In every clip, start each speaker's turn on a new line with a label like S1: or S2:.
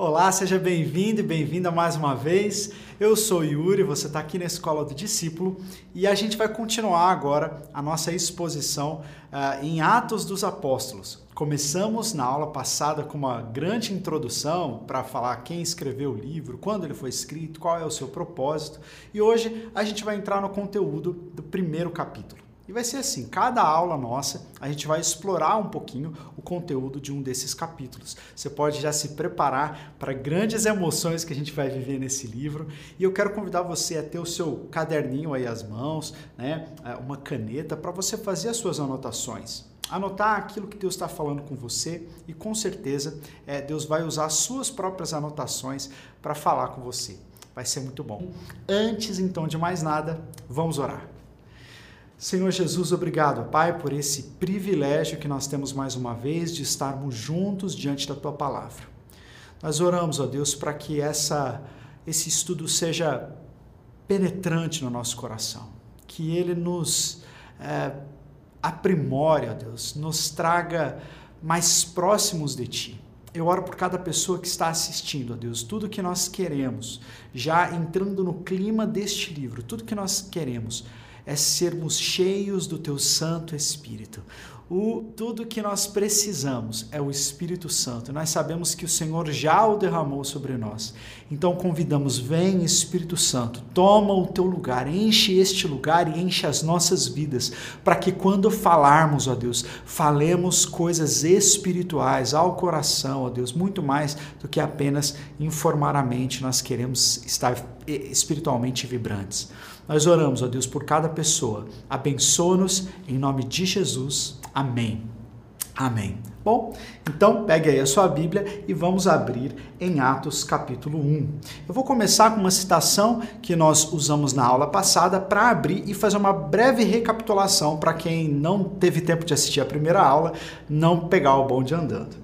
S1: Olá, seja bem-vindo e bem-vinda mais uma vez. Eu sou Yuri, você está aqui na Escola do Discípulo e a gente vai continuar agora a nossa exposição uh, em Atos dos Apóstolos. Começamos na aula passada com uma grande introdução para falar quem escreveu o livro, quando ele foi escrito, qual é o seu propósito e hoje a gente vai entrar no conteúdo do primeiro capítulo. E vai ser assim, cada aula nossa, a gente vai explorar um pouquinho o conteúdo de um desses capítulos. Você pode já se preparar para grandes emoções que a gente vai viver nesse livro. E eu quero convidar você a ter o seu caderninho aí às mãos, né? É, uma caneta para você fazer as suas anotações anotar aquilo que Deus está falando com você e com certeza é, Deus vai usar as suas próprias anotações para falar com você. Vai ser muito bom. Antes então de mais nada, vamos orar. Senhor Jesus, obrigado, Pai, por esse privilégio que nós temos mais uma vez de estarmos juntos diante da tua palavra. Nós oramos, ó Deus, para que essa, esse estudo seja penetrante no nosso coração, que ele nos é, aprimore, ó Deus, nos traga mais próximos de ti. Eu oro por cada pessoa que está assistindo, ó Deus, tudo que nós queremos, já entrando no clima deste livro, tudo que nós queremos é sermos cheios do teu Santo Espírito. O, tudo que nós precisamos é o Espírito Santo. Nós sabemos que o Senhor já o derramou sobre nós. Então convidamos, vem Espírito Santo, toma o teu lugar, enche este lugar e enche as nossas vidas, para que quando falarmos, ó Deus, falemos coisas espirituais ao coração, ó Deus, muito mais do que apenas informar a mente. Nós queremos estar espiritualmente vibrantes. Nós oramos, ó Deus, por cada pessoa. Abençoa-nos em nome de Jesus. Amém. Amém. Bom, então pegue aí a sua Bíblia e vamos abrir em Atos capítulo 1. Eu vou começar com uma citação que nós usamos na aula passada para abrir e fazer uma breve recapitulação para quem não teve tempo de assistir a primeira aula, não pegar o bonde andando.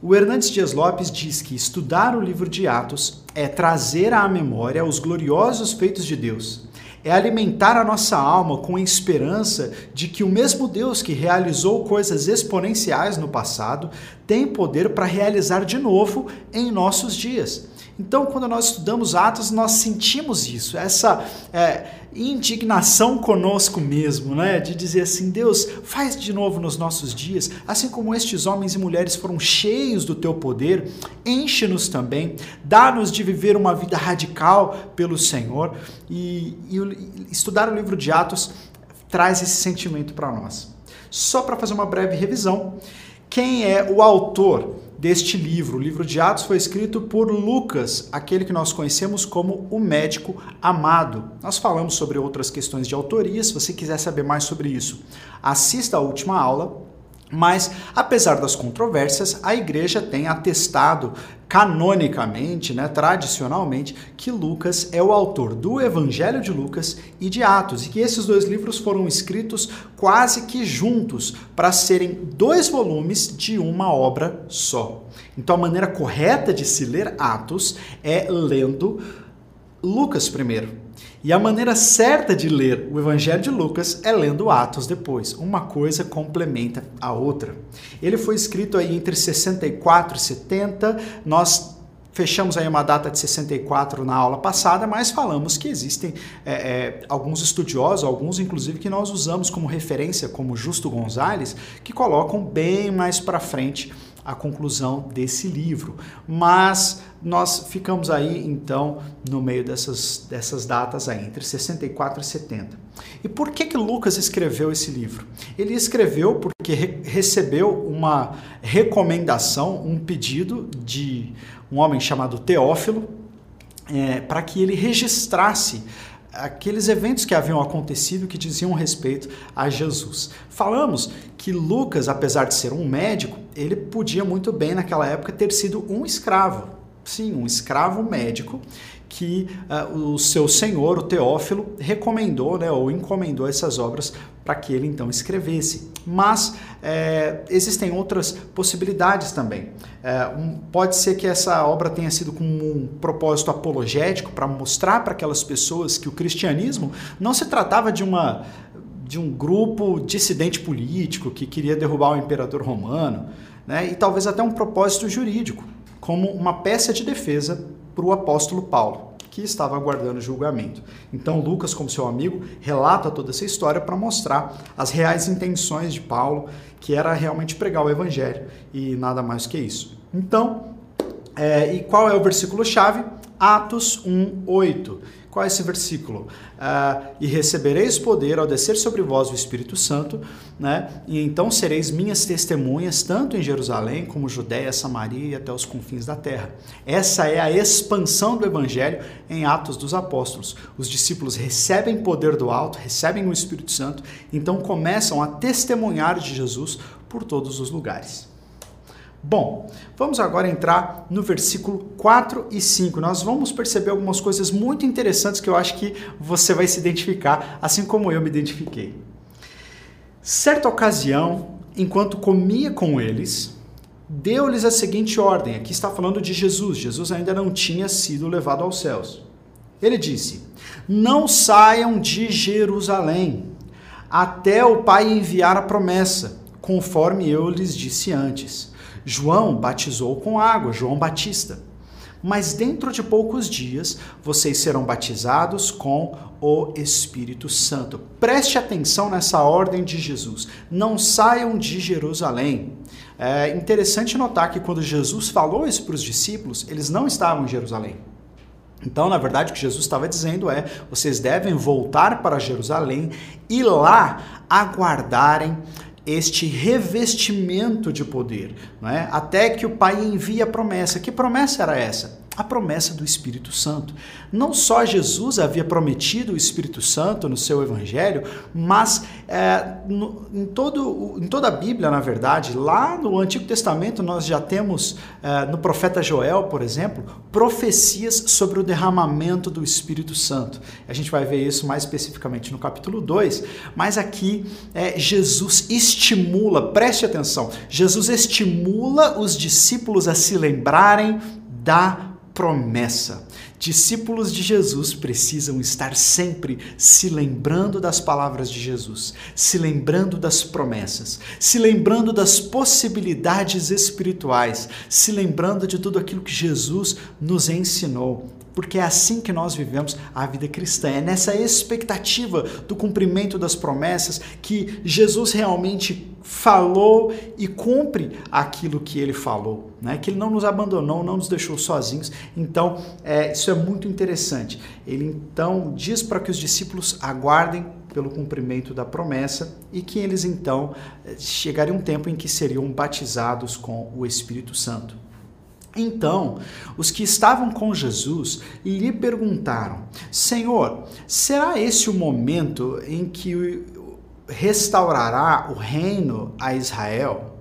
S1: O Hernandes Dias Lopes diz que estudar o livro de Atos é trazer à memória os gloriosos feitos de Deus é alimentar a nossa alma com a esperança de que o mesmo Deus que realizou coisas exponenciais no passado tem poder para realizar de novo em nossos dias. Então, quando nós estudamos Atos, nós sentimos isso, essa é, indignação conosco mesmo, né? De dizer assim: Deus, faz de novo nos nossos dias, assim como estes homens e mulheres foram cheios do teu poder, enche-nos também, dá-nos de viver uma vida radical pelo Senhor. E, e estudar o livro de Atos traz esse sentimento para nós. Só para fazer uma breve revisão, quem é o autor deste livro. O livro de Atos foi escrito por Lucas, aquele que nós conhecemos como o médico amado. Nós falamos sobre outras questões de autoria, se você quiser saber mais sobre isso, assista a última aula. Mas, apesar das controvérsias, a igreja tem atestado canonicamente, né, tradicionalmente, que Lucas é o autor do Evangelho de Lucas e de Atos, e que esses dois livros foram escritos quase que juntos para serem dois volumes de uma obra só. Então, a maneira correta de se ler Atos é lendo Lucas primeiro. E a maneira certa de ler o Evangelho de Lucas é lendo Atos depois. Uma coisa complementa a outra. Ele foi escrito aí entre 64 e 70. Nós Fechamos aí uma data de 64 na aula passada, mas falamos que existem é, é, alguns estudiosos, alguns inclusive que nós usamos como referência, como Justo Gonzalez, que colocam bem mais para frente a conclusão desse livro. Mas nós ficamos aí então no meio dessas, dessas datas aí, entre 64 e 70. E por que que Lucas escreveu esse livro? Ele escreveu porque re recebeu uma recomendação, um pedido de um homem chamado Teófilo, é, para que ele registrasse aqueles eventos que haviam acontecido que diziam respeito a Jesus. Falamos que Lucas, apesar de ser um médico, ele podia muito bem naquela época ter sido um escravo. Sim, um escravo médico que uh, o seu senhor, o Teófilo, recomendou né, ou encomendou essas obras para que ele então escrevesse. Mas é, existem outras possibilidades também. É, um, pode ser que essa obra tenha sido com um propósito apologético para mostrar para aquelas pessoas que o cristianismo não se tratava de uma de um grupo dissidente político que queria derrubar o imperador romano, né, e talvez até um propósito jurídico como uma peça de defesa para o apóstolo Paulo que estava aguardando julgamento. Então, Lucas, como seu amigo, relata toda essa história para mostrar as reais intenções de Paulo, que era realmente pregar o evangelho e nada mais que isso. Então, é, e qual é o versículo-chave? Atos 1, 8 qual é esse versículo? Uh, e recebereis poder ao descer sobre vós o Espírito Santo, né? e então sereis minhas testemunhas, tanto em Jerusalém como Judéia, Samaria e até os confins da terra. Essa é a expansão do Evangelho em Atos dos Apóstolos. Os discípulos recebem poder do alto, recebem o Espírito Santo, então começam a testemunhar de Jesus por todos os lugares. Bom, vamos agora entrar no versículo 4 e 5. Nós vamos perceber algumas coisas muito interessantes que eu acho que você vai se identificar, assim como eu me identifiquei. Certa ocasião, enquanto comia com eles, deu-lhes a seguinte ordem. Aqui está falando de Jesus. Jesus ainda não tinha sido levado aos céus. Ele disse: Não saiam de Jerusalém até o Pai enviar a promessa, conforme eu lhes disse antes. João batizou com água, João Batista. Mas dentro de poucos dias vocês serão batizados com o Espírito Santo. Preste atenção nessa ordem de Jesus. Não saiam de Jerusalém. É interessante notar que quando Jesus falou isso para os discípulos, eles não estavam em Jerusalém. Então, na verdade, o que Jesus estava dizendo é: vocês devem voltar para Jerusalém e lá aguardarem este revestimento de poder, não é? até que o Pai envie a promessa. Que promessa era essa? A promessa do Espírito Santo. Não só Jesus havia prometido o Espírito Santo no seu Evangelho, mas é, no, em, todo, em toda a Bíblia, na verdade, lá no Antigo Testamento, nós já temos, é, no profeta Joel, por exemplo, profecias sobre o derramamento do Espírito Santo. A gente vai ver isso mais especificamente no capítulo 2, mas aqui é, Jesus estimula, preste atenção, Jesus estimula os discípulos a se lembrarem da promessa. Discípulos de Jesus precisam estar sempre se lembrando das palavras de Jesus, se lembrando das promessas, se lembrando das possibilidades espirituais, se lembrando de tudo aquilo que Jesus nos ensinou porque é assim que nós vivemos a vida cristã. É nessa expectativa do cumprimento das promessas que Jesus realmente falou e cumpre aquilo que ele falou, né? Que ele não nos abandonou, não nos deixou sozinhos. Então, é, isso é muito interessante. Ele então diz para que os discípulos aguardem pelo cumprimento da promessa e que eles então chegaria um tempo em que seriam batizados com o Espírito Santo. Então, os que estavam com Jesus lhe perguntaram: Senhor, será esse o momento em que restaurará o reino a Israel?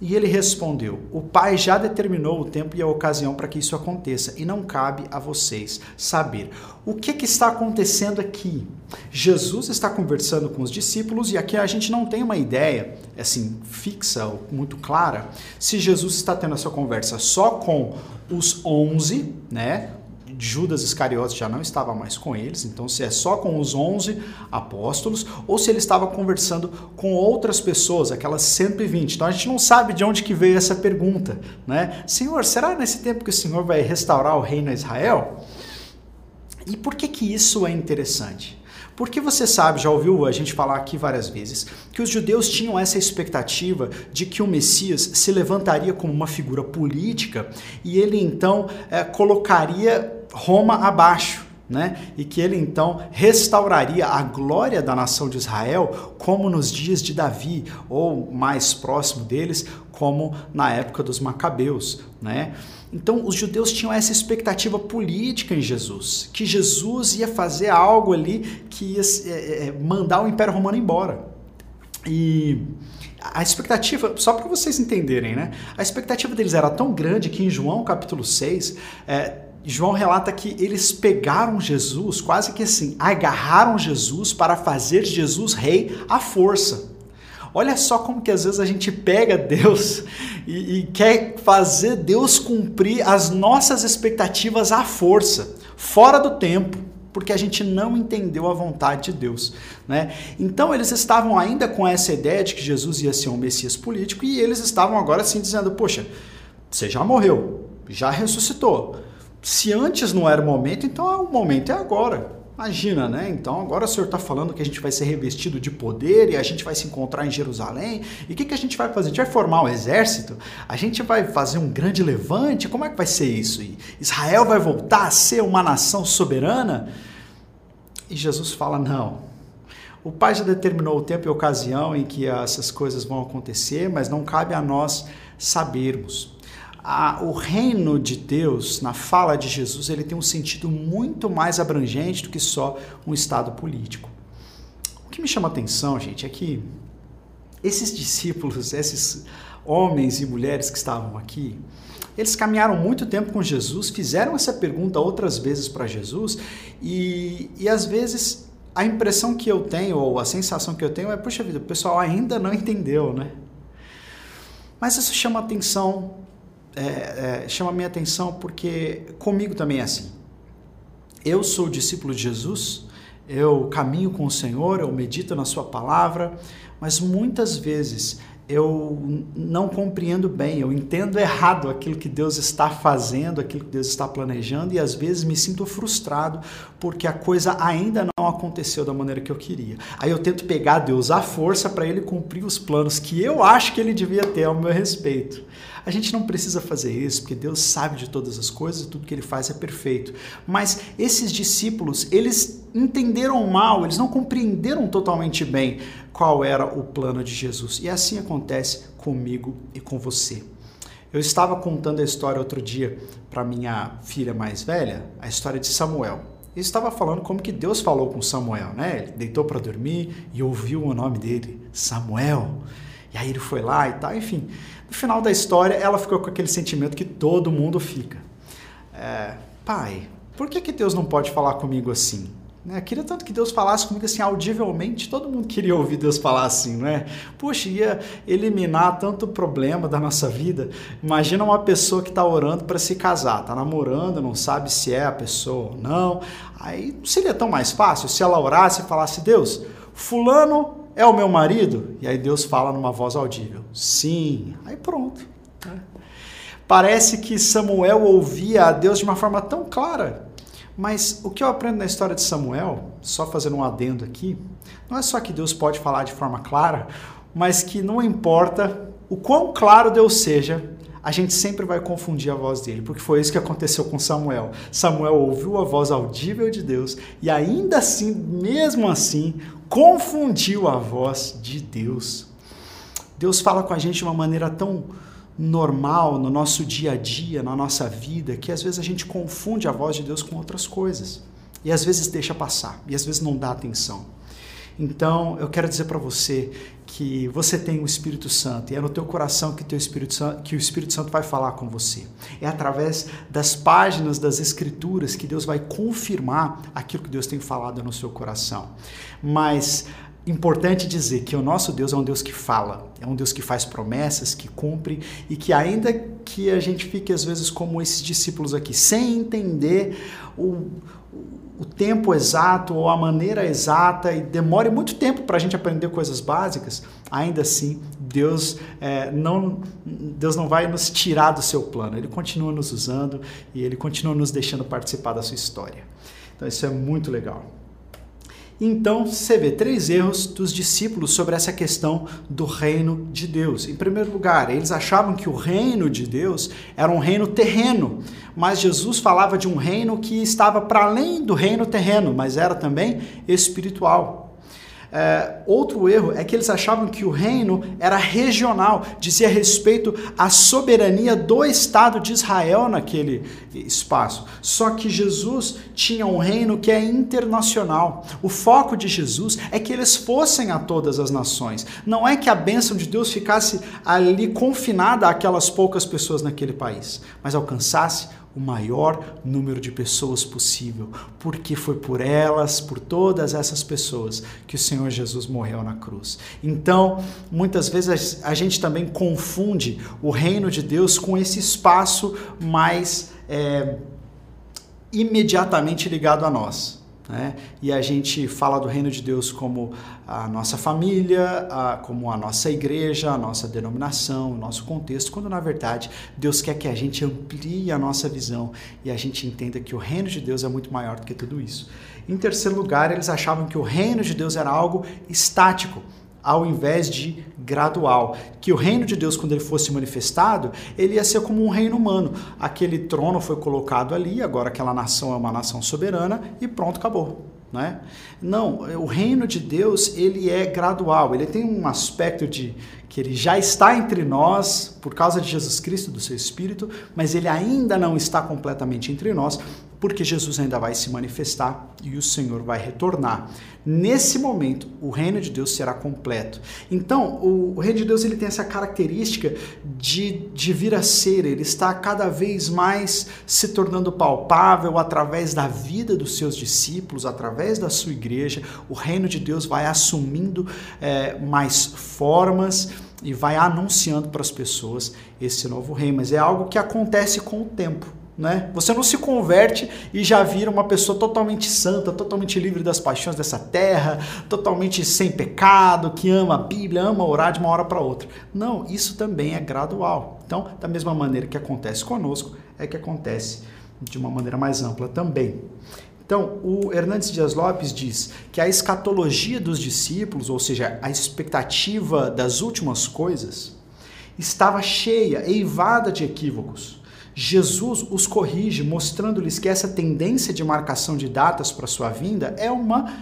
S1: E ele respondeu: O Pai já determinou o tempo e a ocasião para que isso aconteça, e não cabe a vocês saber. O que, que está acontecendo aqui? Jesus está conversando com os discípulos, e aqui a gente não tem uma ideia assim fixa ou muito clara se Jesus está tendo essa conversa só com os onze, né? Judas Iscariotes já não estava mais com eles, então se é só com os 11 apóstolos ou se ele estava conversando com outras pessoas, aquelas 120. Então a gente não sabe de onde que veio essa pergunta, né? Senhor, será nesse tempo que o Senhor vai restaurar o reino a Israel? E por que que isso é interessante? Porque você sabe, já ouviu a gente falar aqui várias vezes, que os judeus tinham essa expectativa de que o Messias se levantaria como uma figura política e ele então é, colocaria Roma abaixo. Né? E que ele então restauraria a glória da nação de Israel, como nos dias de Davi, ou mais próximo deles, como na época dos Macabeus, né? Então, os judeus tinham essa expectativa política em Jesus, que Jesus ia fazer algo ali que ia é, é, mandar o Império Romano embora. E a expectativa, só para vocês entenderem, né? A expectativa deles era tão grande que em João capítulo 6, é, João relata que eles pegaram Jesus, quase que assim, agarraram Jesus para fazer Jesus rei à força. Olha só como que às vezes a gente pega Deus e, e quer fazer Deus cumprir as nossas expectativas à força, fora do tempo porque a gente não entendeu a vontade de Deus. Né? Então eles estavam ainda com essa ideia de que Jesus ia ser um Messias político e eles estavam agora assim dizendo: Poxa, Você já morreu, já ressuscitou. Se antes não era o momento, então o momento é agora. Imagina, né? Então agora o senhor está falando que a gente vai ser revestido de poder e a gente vai se encontrar em Jerusalém. E o que, que a gente vai fazer? A gente vai formar um exército? A gente vai fazer um grande levante? Como é que vai ser isso? E Israel vai voltar a ser uma nação soberana? E Jesus fala: não. O Pai já determinou o tempo e a ocasião em que essas coisas vão acontecer, mas não cabe a nós sabermos a, o reino de Deus, na fala de Jesus, ele tem um sentido muito mais abrangente do que só um estado político. O que me chama a atenção, gente, é que esses discípulos, esses homens e mulheres que estavam aqui, eles caminharam muito tempo com Jesus, fizeram essa pergunta outras vezes para Jesus, e, e às vezes a impressão que eu tenho, ou a sensação que eu tenho é, puxa vida, o pessoal ainda não entendeu, né? Mas isso chama atenção é, é, chama minha atenção porque comigo também é assim. Eu sou discípulo de Jesus, eu caminho com o Senhor, eu medito na Sua palavra, mas muitas vezes eu não compreendo bem, eu entendo errado aquilo que Deus está fazendo, aquilo que Deus está planejando e às vezes me sinto frustrado porque a coisa ainda não aconteceu da maneira que eu queria. Aí eu tento pegar Deus à força para ele cumprir os planos que eu acho que ele devia ter ao meu respeito. A gente não precisa fazer isso, porque Deus sabe de todas as coisas e tudo que ele faz é perfeito. Mas esses discípulos, eles entenderam mal, eles não compreenderam totalmente bem qual era o plano de Jesus. E assim acontece comigo e com você. Eu estava contando a história outro dia para minha filha mais velha, a história de Samuel. E estava falando como que Deus falou com Samuel, né? Ele deitou para dormir e ouviu o nome dele, Samuel. E aí ele foi lá e tal, enfim. No final da história, ela ficou com aquele sentimento que todo mundo fica. É, pai, por que, que Deus não pode falar comigo assim? Né? Queria tanto que Deus falasse comigo assim audivelmente, todo mundo queria ouvir Deus falar assim, não é? Puxa, ia eliminar tanto problema da nossa vida. Imagina uma pessoa que está orando para se casar, está namorando, não sabe se é a pessoa ou não. Aí não seria tão mais fácil se ela orasse e falasse: Deus, Fulano é o meu marido? E aí Deus fala numa voz audível: Sim. Aí pronto. Né? Parece que Samuel ouvia a Deus de uma forma tão clara. Mas o que eu aprendo na história de Samuel, só fazendo um adendo aqui, não é só que Deus pode falar de forma clara, mas que não importa o quão claro Deus seja, a gente sempre vai confundir a voz dele, porque foi isso que aconteceu com Samuel. Samuel ouviu a voz audível de Deus e ainda assim, mesmo assim, confundiu a voz de Deus. Deus fala com a gente de uma maneira tão normal no nosso dia a dia, na nossa vida, que às vezes a gente confunde a voz de Deus com outras coisas. E às vezes deixa passar, e às vezes não dá atenção. Então, eu quero dizer para você que você tem o Espírito Santo e é no teu coração que, teu Espírito Santo, que o Espírito Santo vai falar com você. É através das páginas das Escrituras que Deus vai confirmar aquilo que Deus tem falado no seu coração. Mas importante dizer que o nosso Deus é um Deus que fala, é um Deus que faz promessas, que cumpre e que ainda que a gente fique às vezes como esses discípulos aqui, sem entender o, o tempo exato ou a maneira exata e demore muito tempo para a gente aprender coisas básicas, ainda assim Deus é, não Deus não vai nos tirar do seu plano. Ele continua nos usando e ele continua nos deixando participar da sua história. Então isso é muito legal. Então, você vê três erros dos discípulos sobre essa questão do reino de Deus. Em primeiro lugar, eles achavam que o reino de Deus era um reino terreno, mas Jesus falava de um reino que estava para além do reino terreno, mas era também espiritual. É, outro erro é que eles achavam que o reino era regional, dizia respeito à soberania do Estado de Israel naquele espaço. Só que Jesus tinha um reino que é internacional. O foco de Jesus é que eles fossem a todas as nações. Não é que a bênção de Deus ficasse ali confinada àquelas poucas pessoas naquele país, mas alcançasse o maior número de pessoas possível, porque foi por elas, por todas essas pessoas, que o Senhor Jesus morreu na cruz. Então, muitas vezes a gente também confunde o reino de Deus com esse espaço mais é, imediatamente ligado a nós. Né? E a gente fala do reino de Deus como a nossa família, a, como a nossa igreja, a nossa denominação, o nosso contexto, quando na verdade Deus quer que a gente amplie a nossa visão e a gente entenda que o reino de Deus é muito maior do que tudo isso. Em terceiro lugar, eles achavam que o reino de Deus era algo estático ao invés de gradual. Que o reino de Deus, quando ele fosse manifestado, ele ia ser como um reino humano. Aquele trono foi colocado ali, agora aquela nação é uma nação soberana e pronto, acabou. Né? Não, o reino de Deus ele é gradual, ele tem um aspecto de que ele já está entre nós por causa de Jesus Cristo, do seu Espírito, mas ele ainda não está completamente entre nós, porque Jesus ainda vai se manifestar e o Senhor vai retornar. Nesse momento, o reino de Deus será completo. Então, o, reino de Deus ele tem essa característica de, de vir a ser, ele está cada vez mais se tornando palpável através da vida dos seus discípulos, através da sua igreja. O reino de Deus vai assumindo é, mais formas e vai anunciando para as pessoas esse novo reino. Mas é algo que acontece com o tempo. Né? Você não se converte e já vira uma pessoa totalmente santa, totalmente livre das paixões dessa terra, totalmente sem pecado, que ama a Bíblia, ama orar de uma hora para outra. Não, isso também é gradual. Então, da mesma maneira que acontece conosco, é que acontece de uma maneira mais ampla também. Então, o Hernandes Dias Lopes diz que a escatologia dos discípulos, ou seja, a expectativa das últimas coisas, estava cheia, eivada de equívocos. Jesus os corrige, mostrando-lhes que essa tendência de marcação de datas para sua vinda é uma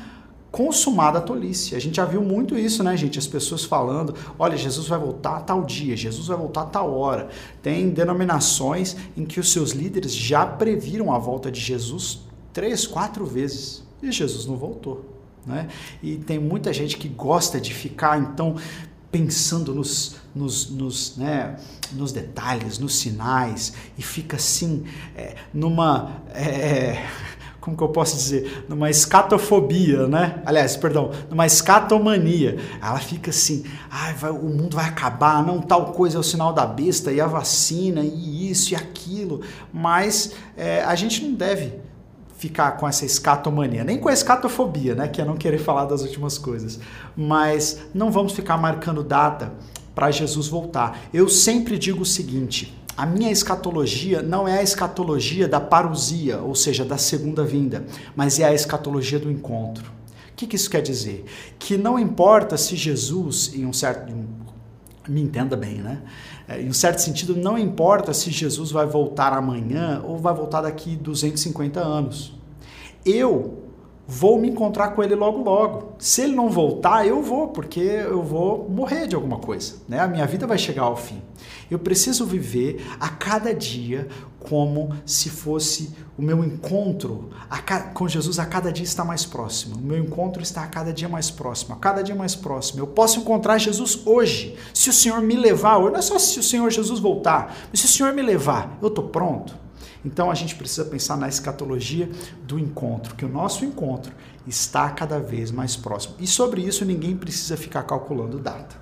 S1: consumada tolice. A gente já viu muito isso, né, gente? As pessoas falando: olha, Jesus vai voltar a tal dia, Jesus vai voltar a tal hora. Tem denominações em que os seus líderes já previram a volta de Jesus três, quatro vezes e Jesus não voltou. Né? E tem muita gente que gosta de ficar, então, pensando nos, nos, nos, né, nos detalhes, nos sinais, e fica assim, é, numa. É, como que eu posso dizer? Numa escatofobia, né? Aliás, perdão, numa escatomania. Ela fica assim, vai, o mundo vai acabar, não, tal coisa é o sinal da besta, e a vacina, e isso e aquilo. Mas é, a gente não deve ficar com essa escatomania, nem com a escatofobia, né, que é não querer falar das últimas coisas, mas não vamos ficar marcando data para Jesus voltar. Eu sempre digo o seguinte: a minha escatologia não é a escatologia da parousia, ou seja, da segunda vinda, mas é a escatologia do encontro. O que, que isso quer dizer? Que não importa se Jesus, em um certo. Me entenda bem, né? É, em um certo sentido, não importa se Jesus vai voltar amanhã ou vai voltar daqui 250 anos. Eu vou me encontrar com ele logo logo. Se ele não voltar, eu vou, porque eu vou morrer de alguma coisa, né? A minha vida vai chegar ao fim. Eu preciso viver a cada dia como se fosse o meu encontro com Jesus a cada dia está mais próximo. O meu encontro está a cada dia mais próximo, a cada dia mais próximo. Eu posso encontrar Jesus hoje. Se o Senhor me levar, não é só se o Senhor Jesus voltar, mas se o Senhor me levar, eu estou pronto. Então a gente precisa pensar na escatologia do encontro, que o nosso encontro está cada vez mais próximo. E sobre isso ninguém precisa ficar calculando data.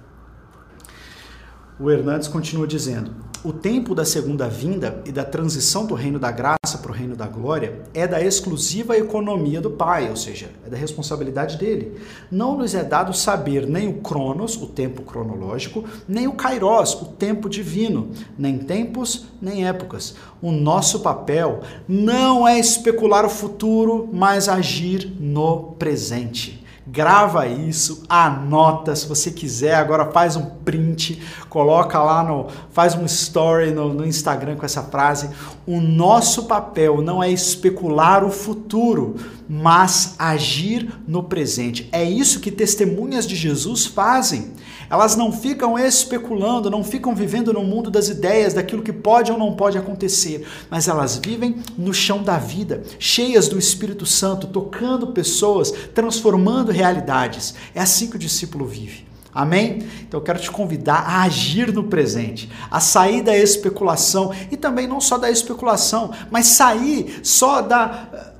S1: O Hernandes continua dizendo: o tempo da segunda vinda e da transição do reino da graça para o reino da glória é da exclusiva economia do Pai, ou seja, é da responsabilidade dele. Não nos é dado saber nem o cronos, o tempo cronológico, nem o kairos, o tempo divino, nem tempos, nem épocas. O nosso papel não é especular o futuro, mas agir no presente grava isso, anota, se você quiser, agora faz um print, coloca lá no, faz um story no, no, Instagram com essa frase. O nosso papel não é especular o futuro, mas agir no presente. É isso que testemunhas de Jesus fazem. Elas não ficam especulando, não ficam vivendo no mundo das ideias, daquilo que pode ou não pode acontecer, mas elas vivem no chão da vida, cheias do Espírito Santo, tocando pessoas, transformando realidades. É assim que o discípulo vive. Amém? Então eu quero te convidar a agir no presente, a sair da especulação e também não só da especulação, mas sair só da,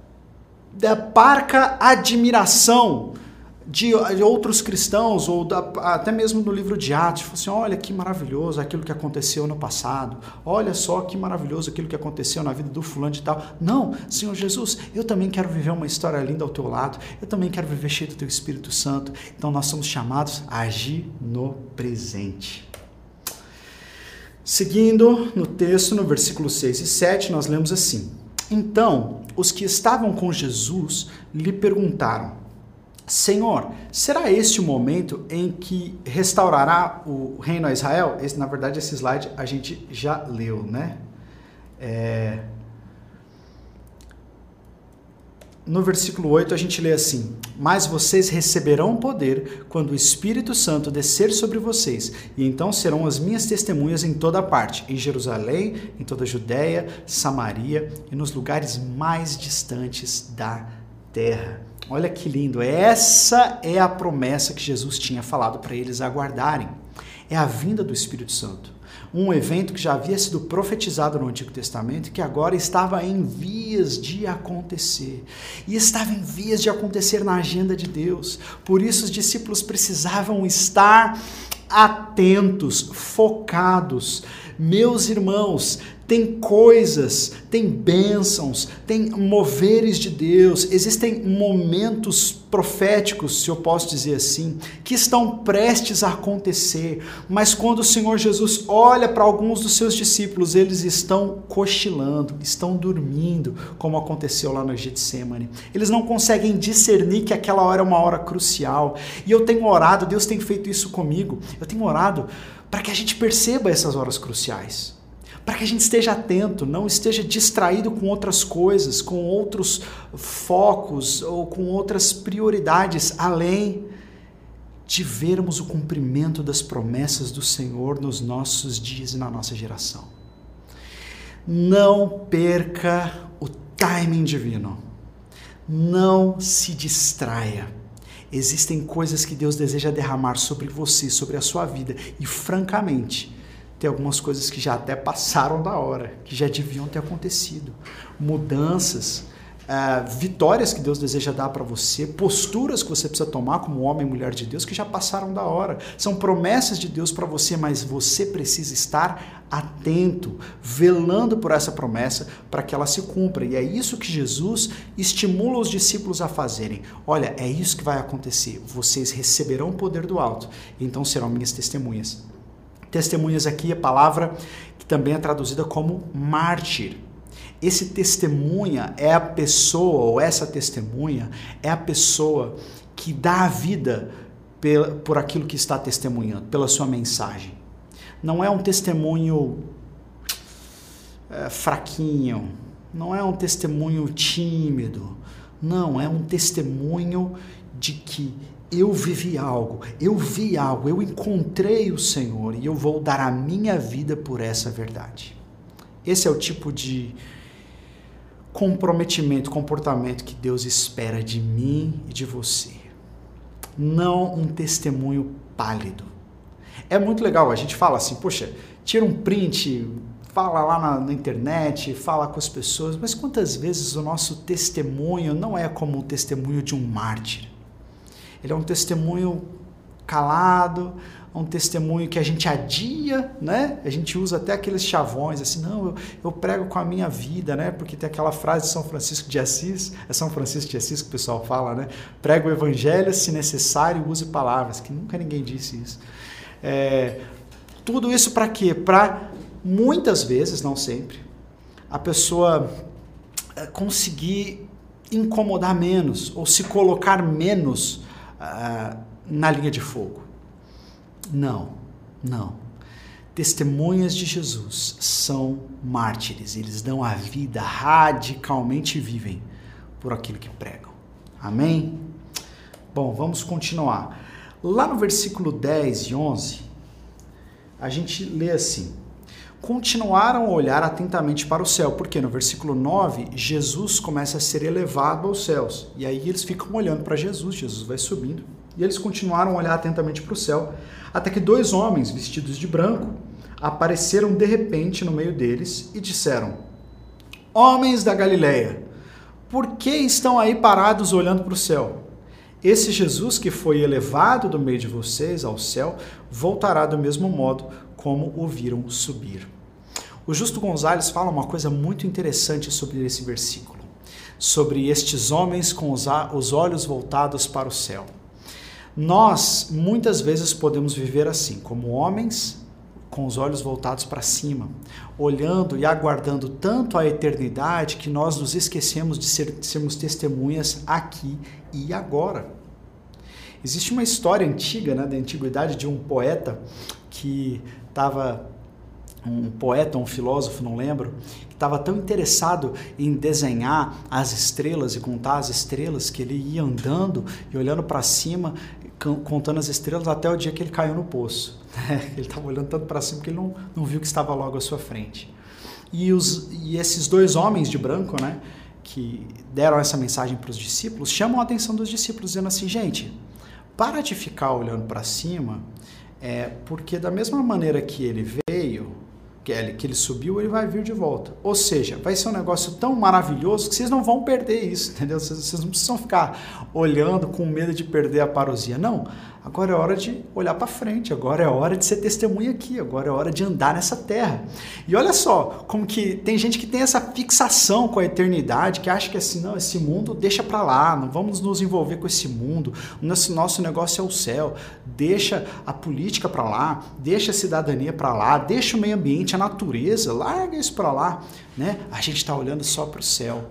S1: da parca admiração de, outros cristãos, ou da, até mesmo no livro de Atos, falou assim: olha que maravilhoso aquilo que aconteceu no passado, olha só que maravilhoso aquilo que aconteceu na vida do fulano de tal. Não, Senhor Jesus, eu também quero viver uma história linda ao teu lado, eu também quero viver cheio do teu Espírito Santo. Então nós somos chamados a agir no presente. Seguindo no texto, no versículo 6 e 7, nós lemos assim: Então os que estavam com Jesus lhe perguntaram Senhor, será este o momento em que restaurará o reino a Israel? Esse, na verdade, esse slide a gente já leu, né? É... No versículo 8 a gente lê assim: Mas vocês receberão poder quando o Espírito Santo descer sobre vocês, e então serão as minhas testemunhas em toda parte, em Jerusalém, em toda a Judéia, Samaria e nos lugares mais distantes da terra. Olha que lindo. Essa é a promessa que Jesus tinha falado para eles aguardarem. É a vinda do Espírito Santo. Um evento que já havia sido profetizado no Antigo Testamento e que agora estava em vias de acontecer. E estava em vias de acontecer na agenda de Deus. Por isso os discípulos precisavam estar atentos, focados. Meus irmãos, tem coisas, tem bênçãos, tem moveres de Deus, existem momentos proféticos, se eu posso dizer assim, que estão prestes a acontecer, mas quando o Senhor Jesus olha para alguns dos seus discípulos, eles estão cochilando, estão dormindo, como aconteceu lá no Getsemane. Eles não conseguem discernir que aquela hora é uma hora crucial. E eu tenho orado, Deus tem feito isso comigo. Eu tenho orado para que a gente perceba essas horas cruciais para que a gente esteja atento, não esteja distraído com outras coisas, com outros focos ou com outras prioridades, além de vermos o cumprimento das promessas do Senhor nos nossos dias e na nossa geração. Não perca o timing divino. Não se distraia. Existem coisas que Deus deseja derramar sobre você, sobre a sua vida, e francamente, tem algumas coisas que já até passaram da hora, que já deviam ter acontecido. Mudanças, uh, vitórias que Deus deseja dar para você, posturas que você precisa tomar como homem e mulher de Deus que já passaram da hora. São promessas de Deus para você, mas você precisa estar atento, velando por essa promessa para que ela se cumpra. E é isso que Jesus estimula os discípulos a fazerem. Olha, é isso que vai acontecer. Vocês receberão o poder do alto, então serão minhas testemunhas. Testemunhas aqui é palavra que também é traduzida como mártir. Esse testemunha é a pessoa, ou essa testemunha é a pessoa que dá a vida por aquilo que está testemunhando, pela sua mensagem. Não é um testemunho é, fraquinho, não é um testemunho tímido, não, é um testemunho de que eu vivi algo, eu vi algo, eu encontrei o Senhor e eu vou dar a minha vida por essa verdade. Esse é o tipo de comprometimento, comportamento que Deus espera de mim e de você. Não um testemunho pálido. É muito legal, a gente fala assim, poxa, tira um print, fala lá na, na, internet, fala com as pessoas, mas quantas vezes o nosso testemunho não é como o testemunho de um mártir? Ele é um testemunho calado, um testemunho que a gente adia, né? A gente usa até aqueles chavões, assim, não, eu, eu, prego com a minha vida, né? Porque tem aquela frase de São Francisco de Assis, é São Francisco de Assis que o pessoal fala, né? Prega o evangelho, se necessário, use palavras, que nunca ninguém disse isso. É, tudo isso para quê? Para muitas vezes, não sempre, a pessoa é, conseguir incomodar menos ou se colocar menos ah, na linha de fogo. Não, não. Testemunhas de Jesus são mártires, eles dão a vida radicalmente vivem por aquilo que pregam. Amém? Bom, vamos continuar. Lá no versículo 10 e 11, a gente lê assim: continuaram a olhar atentamente para o céu, porque no versículo 9, Jesus começa a ser elevado aos céus. E aí eles ficam olhando para Jesus, Jesus vai subindo. E eles continuaram a olhar atentamente para o céu, até que dois homens vestidos de branco apareceram de repente no meio deles e disseram: Homens da Galileia, por que estão aí parados olhando para o céu? Esse Jesus que foi elevado do meio de vocês ao céu voltará do mesmo modo como o viram subir. O Justo Gonzalez fala uma coisa muito interessante sobre esse versículo, sobre estes homens com os olhos voltados para o céu. Nós muitas vezes podemos viver assim, como homens com os olhos voltados para cima, olhando e aguardando tanto a eternidade que nós nos esquecemos de, ser, de sermos testemunhas aqui e agora. Existe uma história antiga, né, da antiguidade, de um poeta que estava um poeta, um filósofo, não lembro, que estava tão interessado em desenhar as estrelas e contar as estrelas que ele ia andando e olhando para cima, contando as estrelas até o dia que ele caiu no poço. ele estava olhando tanto para cima que ele não, não viu que estava logo à sua frente. E, os, e esses dois homens de branco, né, que deram essa mensagem para os discípulos, chamam a atenção dos discípulos, dizendo assim: gente, para de ficar olhando para cima, é, porque da mesma maneira que ele veio, que ele, subiu, ele vai vir de volta. Ou seja, vai ser um negócio tão maravilhoso que vocês não vão perder isso, entendeu? Vocês, vocês não precisam ficar olhando com medo de perder a parousia. Não. Agora é hora de olhar para frente, agora é hora de ser testemunha aqui, agora é hora de andar nessa terra. E olha só, como que tem gente que tem essa fixação com a eternidade, que acha que assim, não, esse mundo deixa para lá, não vamos nos envolver com esse mundo, nosso, nosso negócio é o céu, deixa a política para lá, deixa a cidadania para lá, deixa o meio ambiente, a natureza, larga isso para lá, né? A gente está olhando só para o céu.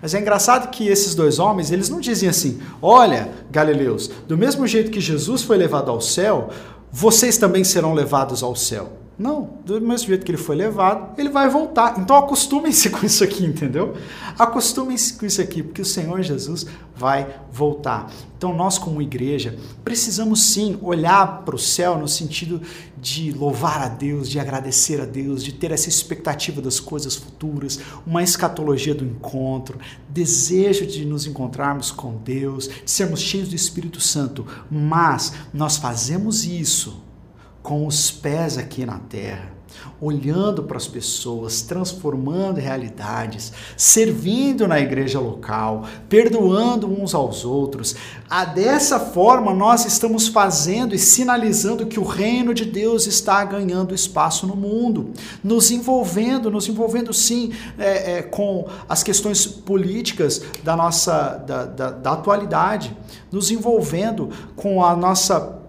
S1: Mas é engraçado que esses dois homens, eles não dizem assim: olha, Galileus, do mesmo jeito que Jesus foi levado ao céu, vocês também serão levados ao céu. Não, do mesmo jeito que ele foi levado, ele vai voltar. Então acostumem-se com isso aqui, entendeu? Acostumem-se com isso aqui, porque o Senhor Jesus vai voltar. Então nós, como igreja, precisamos sim olhar para o céu no sentido de louvar a Deus, de agradecer a Deus, de ter essa expectativa das coisas futuras, uma escatologia do encontro, desejo de nos encontrarmos com Deus, de sermos cheios do Espírito Santo. Mas nós fazemos isso com os pés aqui na terra, olhando para as pessoas, transformando realidades, servindo na igreja local, perdoando uns aos outros. Ah, dessa forma, nós estamos fazendo e sinalizando que o reino de Deus está ganhando espaço no mundo, nos envolvendo, nos envolvendo sim é, é, com as questões políticas da nossa da, da, da atualidade, nos envolvendo com a nossa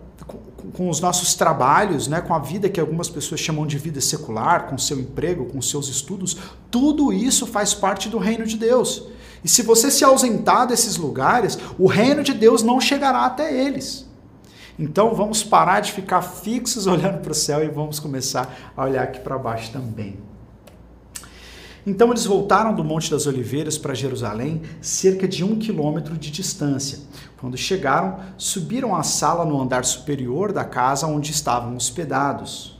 S1: com os nossos trabalhos, né, com a vida que algumas pessoas chamam de vida secular, com seu emprego, com seus estudos, tudo isso faz parte do reino de Deus. E se você se ausentar desses lugares, o reino de Deus não chegará até eles. Então vamos parar de ficar fixos olhando para o céu e vamos começar a olhar aqui para baixo também. Então eles voltaram do Monte das Oliveiras para Jerusalém, cerca de um quilômetro de distância. Quando chegaram, subiram à sala no andar superior da casa onde estavam hospedados.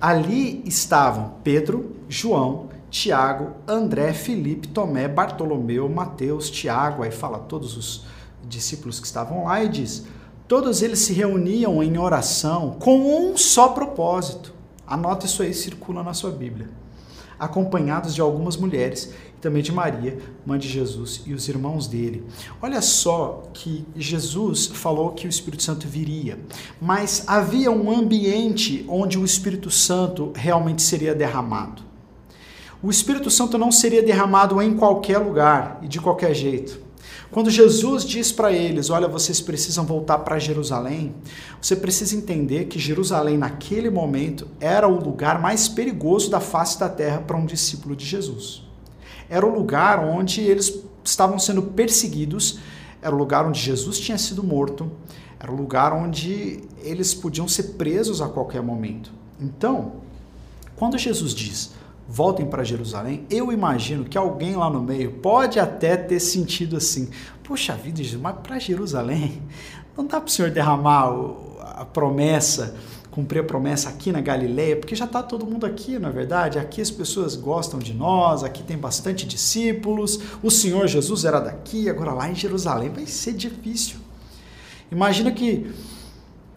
S1: Ali estavam Pedro, João, Tiago, André, Felipe, Tomé, Bartolomeu, Mateus, Tiago, aí fala todos os discípulos que estavam lá e diz: Todos eles se reuniam em oração com um só propósito. Anota isso aí, circula na sua Bíblia acompanhados de algumas mulheres, e também de Maria, mãe de Jesus, e os irmãos dele. Olha só que Jesus falou que o Espírito Santo viria, mas havia um ambiente onde o Espírito Santo realmente seria derramado. O Espírito Santo não seria derramado em qualquer lugar e de qualquer jeito. Quando Jesus diz para eles: Olha, vocês precisam voltar para Jerusalém, você precisa entender que Jerusalém, naquele momento, era o lugar mais perigoso da face da terra para um discípulo de Jesus. Era o lugar onde eles estavam sendo perseguidos, era o lugar onde Jesus tinha sido morto, era o lugar onde eles podiam ser presos a qualquer momento. Então, quando Jesus diz: voltem para Jerusalém, eu imagino que alguém lá no meio pode até ter sentido assim: puxa vida, mas para Jerusalém, não dá para o Senhor derramar a promessa, cumprir a promessa aqui na Galileia, porque já está todo mundo aqui, na é verdade. Aqui as pessoas gostam de nós, aqui tem bastante discípulos, o Senhor Jesus era daqui, agora lá em Jerusalém vai ser difícil. Imagina que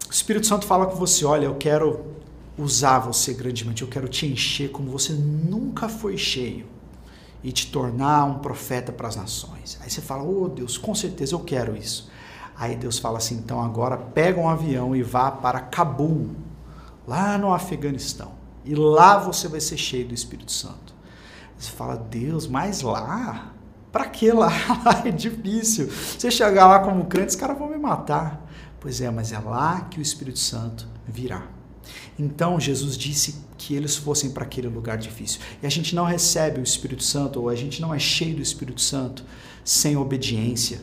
S1: o Espírito Santo fala com você: olha, eu quero usar você grandemente, eu quero te encher como você nunca foi cheio e te tornar um profeta para as nações. Aí você fala: "Oh, Deus, com certeza eu quero isso". Aí Deus fala assim: então agora pega um avião e vá para Cabul, lá no Afeganistão. E lá você vai ser cheio do Espírito Santo. Você fala, Deus, mas lá? Para que lá? é difícil. Você chegar lá como crente, os caras vão me matar. Pois é, mas é lá que o Espírito Santo virá. Então Jesus disse que eles fossem para aquele lugar difícil. E a gente não recebe o Espírito Santo, ou a gente não é cheio do Espírito Santo, sem obediência,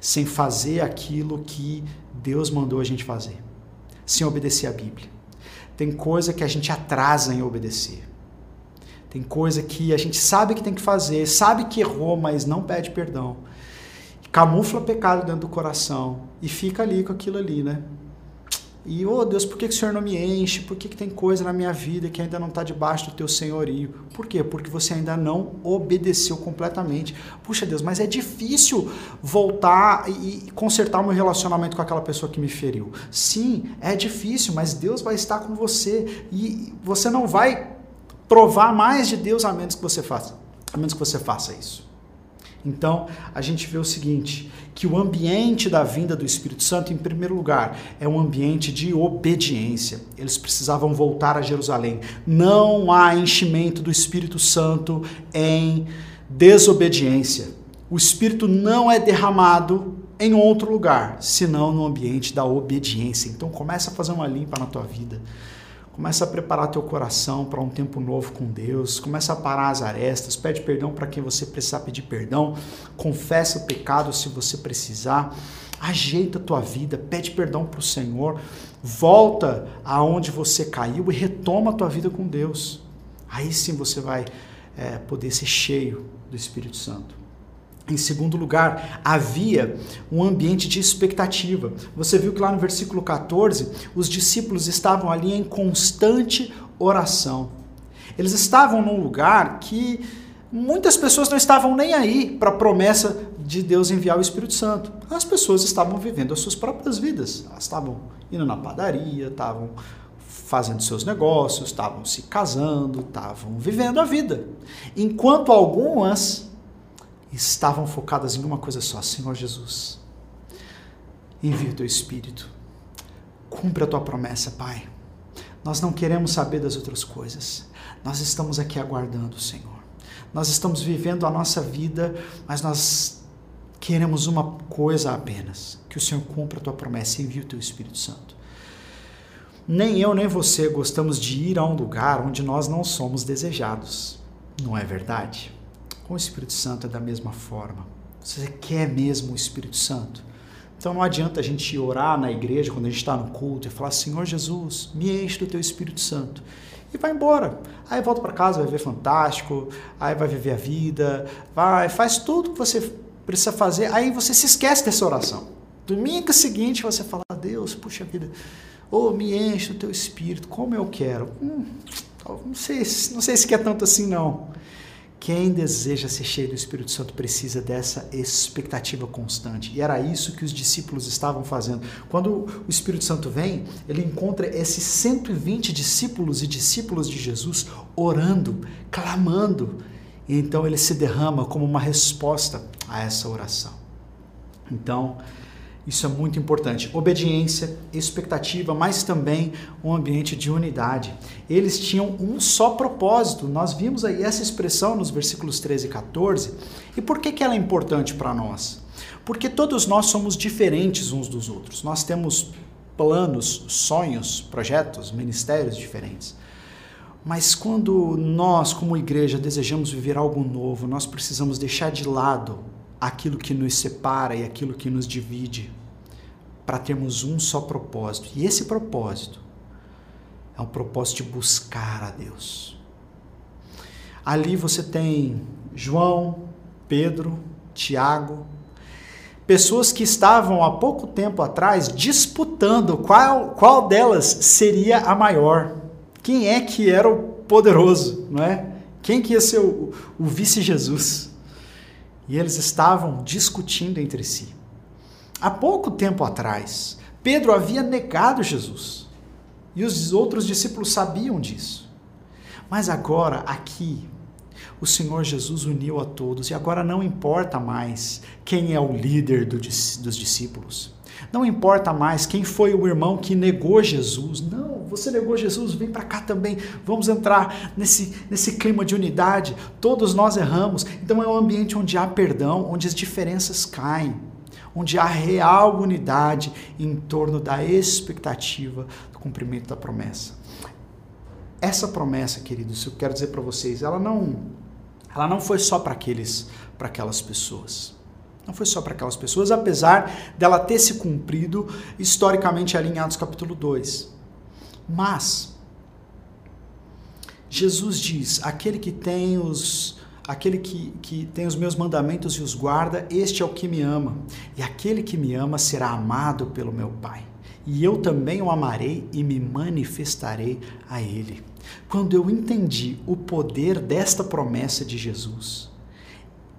S1: sem fazer aquilo que Deus mandou a gente fazer, sem obedecer a Bíblia. Tem coisa que a gente atrasa em obedecer. Tem coisa que a gente sabe que tem que fazer, sabe que errou, mas não pede perdão. Camufla pecado dentro do coração e fica ali com aquilo ali, né? E, oh Deus, por que, que o Senhor não me enche? Por que, que tem coisa na minha vida que ainda não está debaixo do teu senhorio? Por quê? Porque você ainda não obedeceu completamente. Puxa Deus, mas é difícil voltar e consertar o meu relacionamento com aquela pessoa que me feriu. Sim, é difícil, mas Deus vai estar com você. E você não vai provar mais de Deus a menos que você faça. A menos que você faça isso. Então, a gente vê o seguinte, que o ambiente da vinda do Espírito Santo, em primeiro lugar, é um ambiente de obediência. Eles precisavam voltar a Jerusalém. Não há enchimento do Espírito Santo em desobediência. O Espírito não é derramado em outro lugar, senão no ambiente da obediência. Então, começa a fazer uma limpa na tua vida. Começa a preparar teu coração para um tempo novo com Deus. Começa a parar as arestas. Pede perdão para quem você precisar pedir perdão. Confessa o pecado se você precisar. Ajeita a tua vida. Pede perdão para o Senhor. Volta aonde você caiu e retoma a tua vida com Deus. Aí sim você vai é, poder ser cheio do Espírito Santo. Em segundo lugar, havia um ambiente de expectativa. Você viu que lá no versículo 14, os discípulos estavam ali em constante oração. Eles estavam num lugar que muitas pessoas não estavam nem aí para a promessa de Deus enviar o Espírito Santo. As pessoas estavam vivendo as suas próprias vidas. Elas estavam indo na padaria, estavam fazendo seus negócios, estavam se casando, estavam vivendo a vida. Enquanto algumas estavam focadas em uma coisa só: Senhor Jesus, envia o teu Espírito, cumpre a tua promessa, Pai. Nós não queremos saber das outras coisas, nós estamos aqui aguardando, Senhor. Nós estamos vivendo a nossa vida, mas nós queremos uma coisa apenas: que o Senhor cumpra a tua promessa e envie o teu Espírito Santo. Nem eu nem você gostamos de ir a um lugar onde nós não somos desejados, não é verdade? Com o Espírito Santo é da mesma forma. Você quer mesmo o Espírito Santo? Então não adianta a gente orar na igreja quando a gente está no culto e falar: Senhor Jesus, me enche do teu Espírito Santo. E vai embora. Aí volta para casa, vai ver fantástico, aí vai viver a vida, vai, faz tudo que você precisa fazer. Aí você se esquece dessa oração. Domingo seguinte você fala: Deus, puxa vida, oh, me enche do teu Espírito, como eu quero. Hum, não sei, não sei se quer tanto assim não. Quem deseja ser cheio do Espírito Santo precisa dessa expectativa constante. E era isso que os discípulos estavam fazendo. Quando o Espírito Santo vem, ele encontra esses 120 discípulos e discípulos de Jesus orando, clamando. E então ele se derrama como uma resposta a essa oração. Então, isso é muito importante. Obediência, expectativa, mas também um ambiente de unidade. Eles tinham um só propósito. Nós vimos aí essa expressão nos versículos 13 e 14. E por que, que ela é importante para nós? Porque todos nós somos diferentes uns dos outros. Nós temos planos, sonhos, projetos, ministérios diferentes. Mas quando nós, como igreja, desejamos viver algo novo, nós precisamos deixar de lado aquilo que nos separa e aquilo que nos divide, para termos um só propósito. E esse propósito é um propósito de buscar a Deus. Ali você tem João, Pedro, Tiago, pessoas que estavam há pouco tempo atrás disputando qual, qual delas seria a maior. Quem é que era o poderoso, não é? Quem que ia ser o, o vice-Jesus? E eles estavam discutindo entre si. Há pouco tempo atrás, Pedro havia negado Jesus. E os outros discípulos sabiam disso. Mas agora, aqui, o Senhor Jesus uniu a todos e agora não importa mais quem é o líder do, dos discípulos. Não importa mais quem foi o irmão que negou Jesus. Não, você negou Jesus, vem para cá também. Vamos entrar nesse, nesse clima de unidade. Todos nós erramos. Então é um ambiente onde há perdão, onde as diferenças caem, onde há real unidade em torno da expectativa do cumprimento da promessa. Essa promessa, queridos, eu quero dizer para vocês, ela não, ela não foi só para aqueles, para aquelas pessoas. Não foi só para aquelas pessoas, apesar dela ter se cumprido historicamente ali em Atos capítulo 2. Mas Jesus diz: aquele que tem os aquele que, que tem os meus mandamentos e os guarda, este é o que me ama. E aquele que me ama será amado pelo meu Pai. E eu também o amarei e me manifestarei a ele. Quando eu entendi o poder desta promessa de Jesus,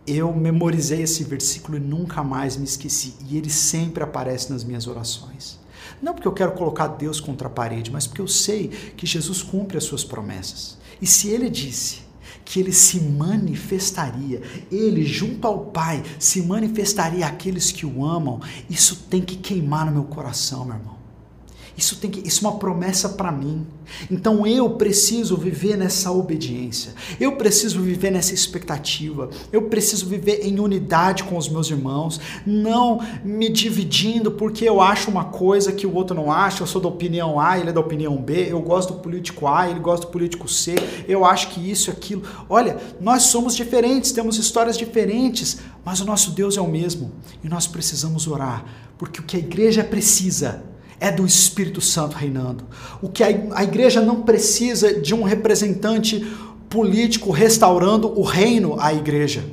S1: eu memorizei esse versículo e nunca mais me esqueci. E ele sempre aparece nas minhas orações. Não porque eu quero colocar Deus contra a parede, mas porque eu sei que Jesus cumpre as suas promessas. E se ele disse que ele se manifestaria, ele, junto ao Pai, se manifestaria àqueles que o amam, isso tem que queimar no meu coração, meu irmão. Isso tem que, isso é uma promessa para mim. Então eu preciso viver nessa obediência. Eu preciso viver nessa expectativa. Eu preciso viver em unidade com os meus irmãos, não me dividindo porque eu acho uma coisa que o outro não acha. Eu sou da opinião A, ele é da opinião B. Eu gosto do político A, ele gosta do político C. Eu acho que isso aquilo. Olha, nós somos diferentes, temos histórias diferentes, mas o nosso Deus é o mesmo e nós precisamos orar, porque o que a igreja precisa é do Espírito Santo reinando. O que a igreja não precisa de um representante político restaurando o reino à igreja.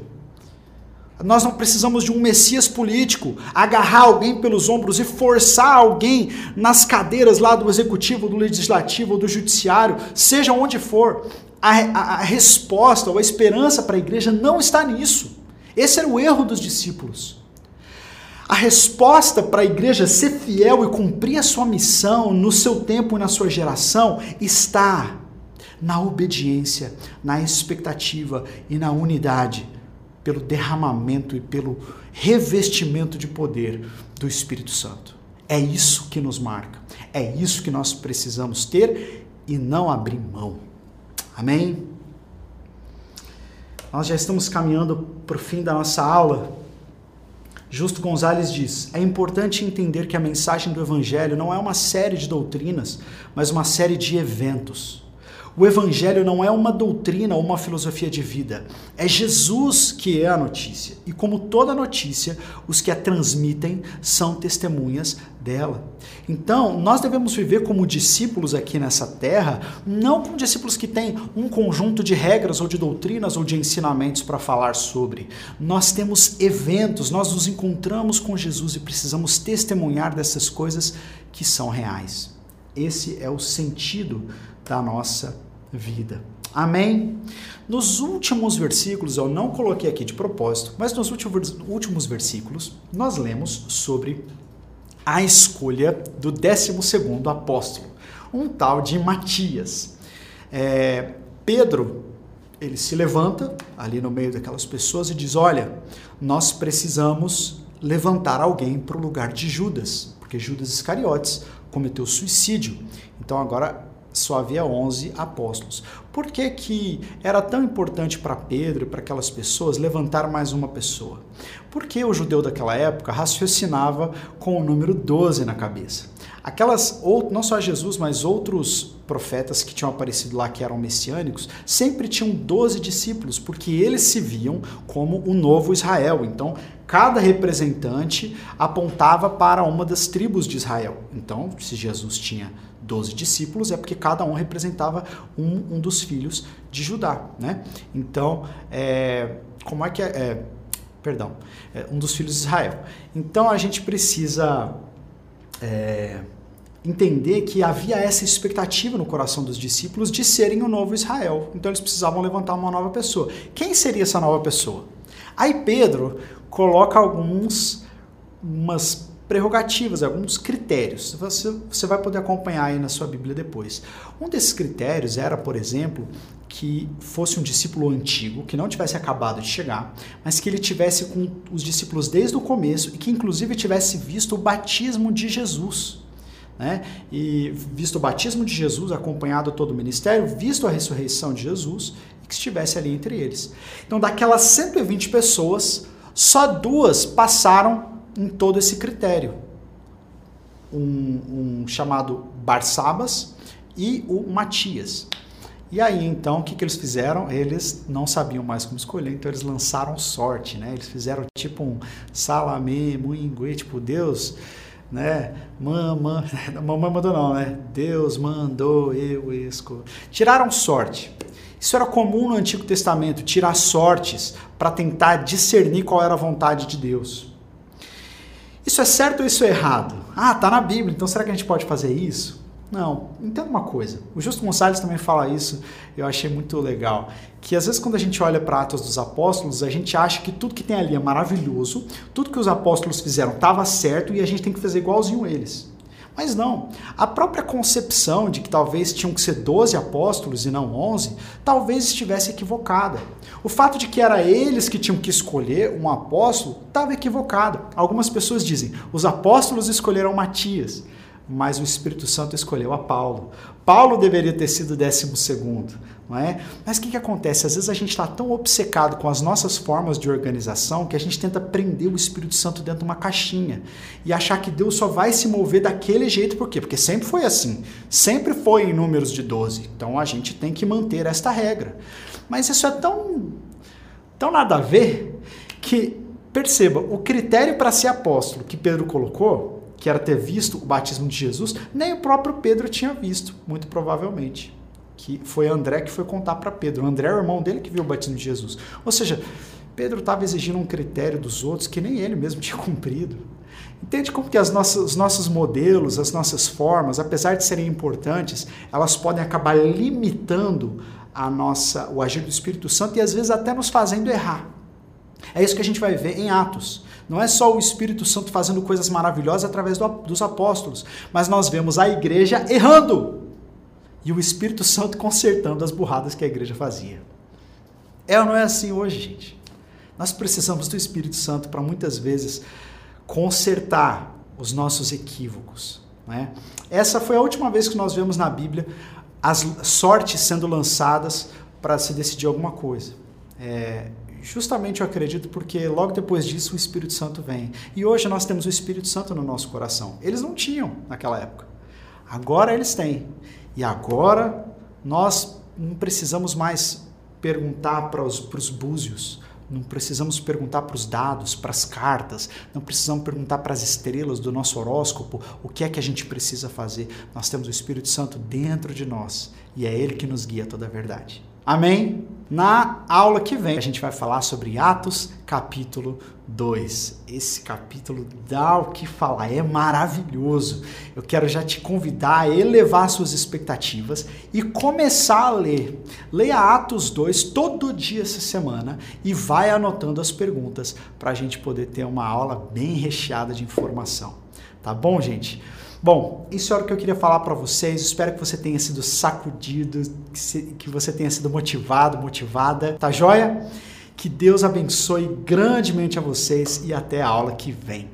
S1: Nós não precisamos de um Messias político agarrar alguém pelos ombros e forçar alguém nas cadeiras lá do executivo, do legislativo do judiciário, seja onde for. A, a, a resposta ou a esperança para a igreja não está nisso. Esse era o erro dos discípulos. A resposta para a igreja ser fiel e cumprir a sua missão no seu tempo e na sua geração está na obediência, na expectativa e na unidade, pelo derramamento e pelo revestimento de poder do Espírito Santo. É isso que nos marca, é isso que nós precisamos ter e não abrir mão. Amém? Nós já estamos caminhando para o fim da nossa aula. Justo Gonzalez diz: é importante entender que a mensagem do Evangelho não é uma série de doutrinas, mas uma série de eventos. O Evangelho não é uma doutrina ou uma filosofia de vida, é Jesus que é a notícia. E como toda notícia, os que a transmitem são testemunhas dela. Então, nós devemos viver como discípulos aqui nessa terra, não como discípulos que têm um conjunto de regras ou de doutrinas ou de ensinamentos para falar sobre. Nós temos eventos, nós nos encontramos com Jesus e precisamos testemunhar dessas coisas que são reais. Esse é o sentido da nossa vida. Amém? Nos últimos versículos, eu não coloquei aqui de propósito, mas nos últimos versículos, nós lemos sobre a escolha do 12 apóstolo, um tal de Matias. É, Pedro, ele se levanta ali no meio daquelas pessoas e diz: Olha, nós precisamos levantar alguém para o lugar de Judas, porque Judas Iscariotes cometeu suicídio. Então agora só havia 11 apóstolos. Por que, que era tão importante para Pedro e para aquelas pessoas levantar mais uma pessoa? Porque o judeu daquela época raciocinava com o número 12 na cabeça. Aquelas, não só Jesus, mas outros profetas que tinham aparecido lá que eram messiânicos, sempre tinham 12 discípulos, porque eles se viam como o novo Israel. Então, cada representante apontava para uma das tribos de Israel. Então, se Jesus tinha doze discípulos é porque cada um representava um, um dos filhos de Judá, né? Então, é, como é que é, é perdão, é um dos filhos de Israel. Então a gente precisa é, entender que havia essa expectativa no coração dos discípulos de serem o novo Israel. Então eles precisavam levantar uma nova pessoa. Quem seria essa nova pessoa? Aí Pedro coloca alguns umas prerrogativas, alguns critérios. Você, você vai poder acompanhar aí na sua Bíblia depois. Um desses critérios era, por exemplo, que fosse um discípulo antigo, que não tivesse acabado de chegar, mas que ele tivesse com os discípulos desde o começo e que inclusive tivesse visto o batismo de Jesus. Né? E visto o batismo de Jesus, acompanhado todo o ministério, visto a ressurreição de Jesus e que estivesse ali entre eles. Então, daquelas 120 pessoas, só duas passaram em todo esse critério. Um, um chamado Barsabas e o Matias. E aí, então, o que, que eles fizeram? Eles não sabiam mais como escolher, então eles lançaram sorte, né? Eles fizeram tipo um salamé, muingue, tipo, Deus, né? Mamãe, mamãe mandou não, né? Deus mandou eu escolher. Tiraram sorte. Isso era comum no Antigo Testamento, tirar sortes para tentar discernir qual era a vontade de Deus. Isso é certo ou isso é errado? Ah, tá na Bíblia, então será que a gente pode fazer isso? Não, entenda uma coisa. O Justo Gonçalves também fala isso, eu achei muito legal. Que às vezes quando a gente olha para Atos dos Apóstolos, a gente acha que tudo que tem ali é maravilhoso, tudo que os apóstolos fizeram estava certo e a gente tem que fazer igualzinho eles. Mas não. A própria concepção de que talvez tinham que ser 12 apóstolos e não 11, talvez estivesse equivocada. O fato de que era eles que tinham que escolher um apóstolo estava equivocado. Algumas pessoas dizem: os apóstolos escolheram Matias mas o Espírito Santo escolheu a Paulo. Paulo deveria ter sido décimo segundo, não é? Mas o que, que acontece? Às vezes a gente está tão obcecado com as nossas formas de organização que a gente tenta prender o Espírito Santo dentro de uma caixinha e achar que Deus só vai se mover daquele jeito, por quê? Porque sempre foi assim, sempre foi em números de 12. Então a gente tem que manter esta regra. Mas isso é tão, tão nada a ver que, perceba, o critério para ser apóstolo que Pedro colocou que era ter visto o batismo de Jesus, nem o próprio Pedro tinha visto, muito provavelmente. Que foi André que foi contar para Pedro. André é o irmão dele que viu o batismo de Jesus. Ou seja, Pedro estava exigindo um critério dos outros que nem ele mesmo tinha cumprido. Entende como que as nossas, os nossos modelos, as nossas formas, apesar de serem importantes, elas podem acabar limitando a nossa, o agir do Espírito Santo e às vezes até nos fazendo errar. É isso que a gente vai ver em Atos. Não é só o Espírito Santo fazendo coisas maravilhosas através do, dos apóstolos, mas nós vemos a igreja errando e o Espírito Santo consertando as burradas que a igreja fazia. É ou não é assim hoje, gente? Nós precisamos do Espírito Santo para muitas vezes consertar os nossos equívocos. Né? Essa foi a última vez que nós vemos na Bíblia as sortes sendo lançadas para se decidir alguma coisa. É, Justamente eu acredito porque logo depois disso o Espírito Santo vem. E hoje nós temos o Espírito Santo no nosso coração. Eles não tinham naquela época. Agora eles têm. E agora nós não precisamos mais perguntar para os, para os búzios, não precisamos perguntar para os dados, para as cartas, não precisamos perguntar para as estrelas do nosso horóscopo o que é que a gente precisa fazer. Nós temos o Espírito Santo dentro de nós e é Ele que nos guia toda a verdade. Amém? Na aula que vem, a gente vai falar sobre Atos, capítulo 2. Esse capítulo dá o que falar, é maravilhoso. Eu quero já te convidar a elevar suas expectativas e começar a ler. Leia Atos 2 todo dia essa semana e vai anotando as perguntas para a gente poder ter uma aula bem recheada de informação. Tá bom, gente? Bom, isso era o que eu queria falar para vocês. Espero que você tenha sido sacudido, que você tenha sido motivado, motivada. Tá joia? Que Deus abençoe grandemente a vocês e até a aula que vem.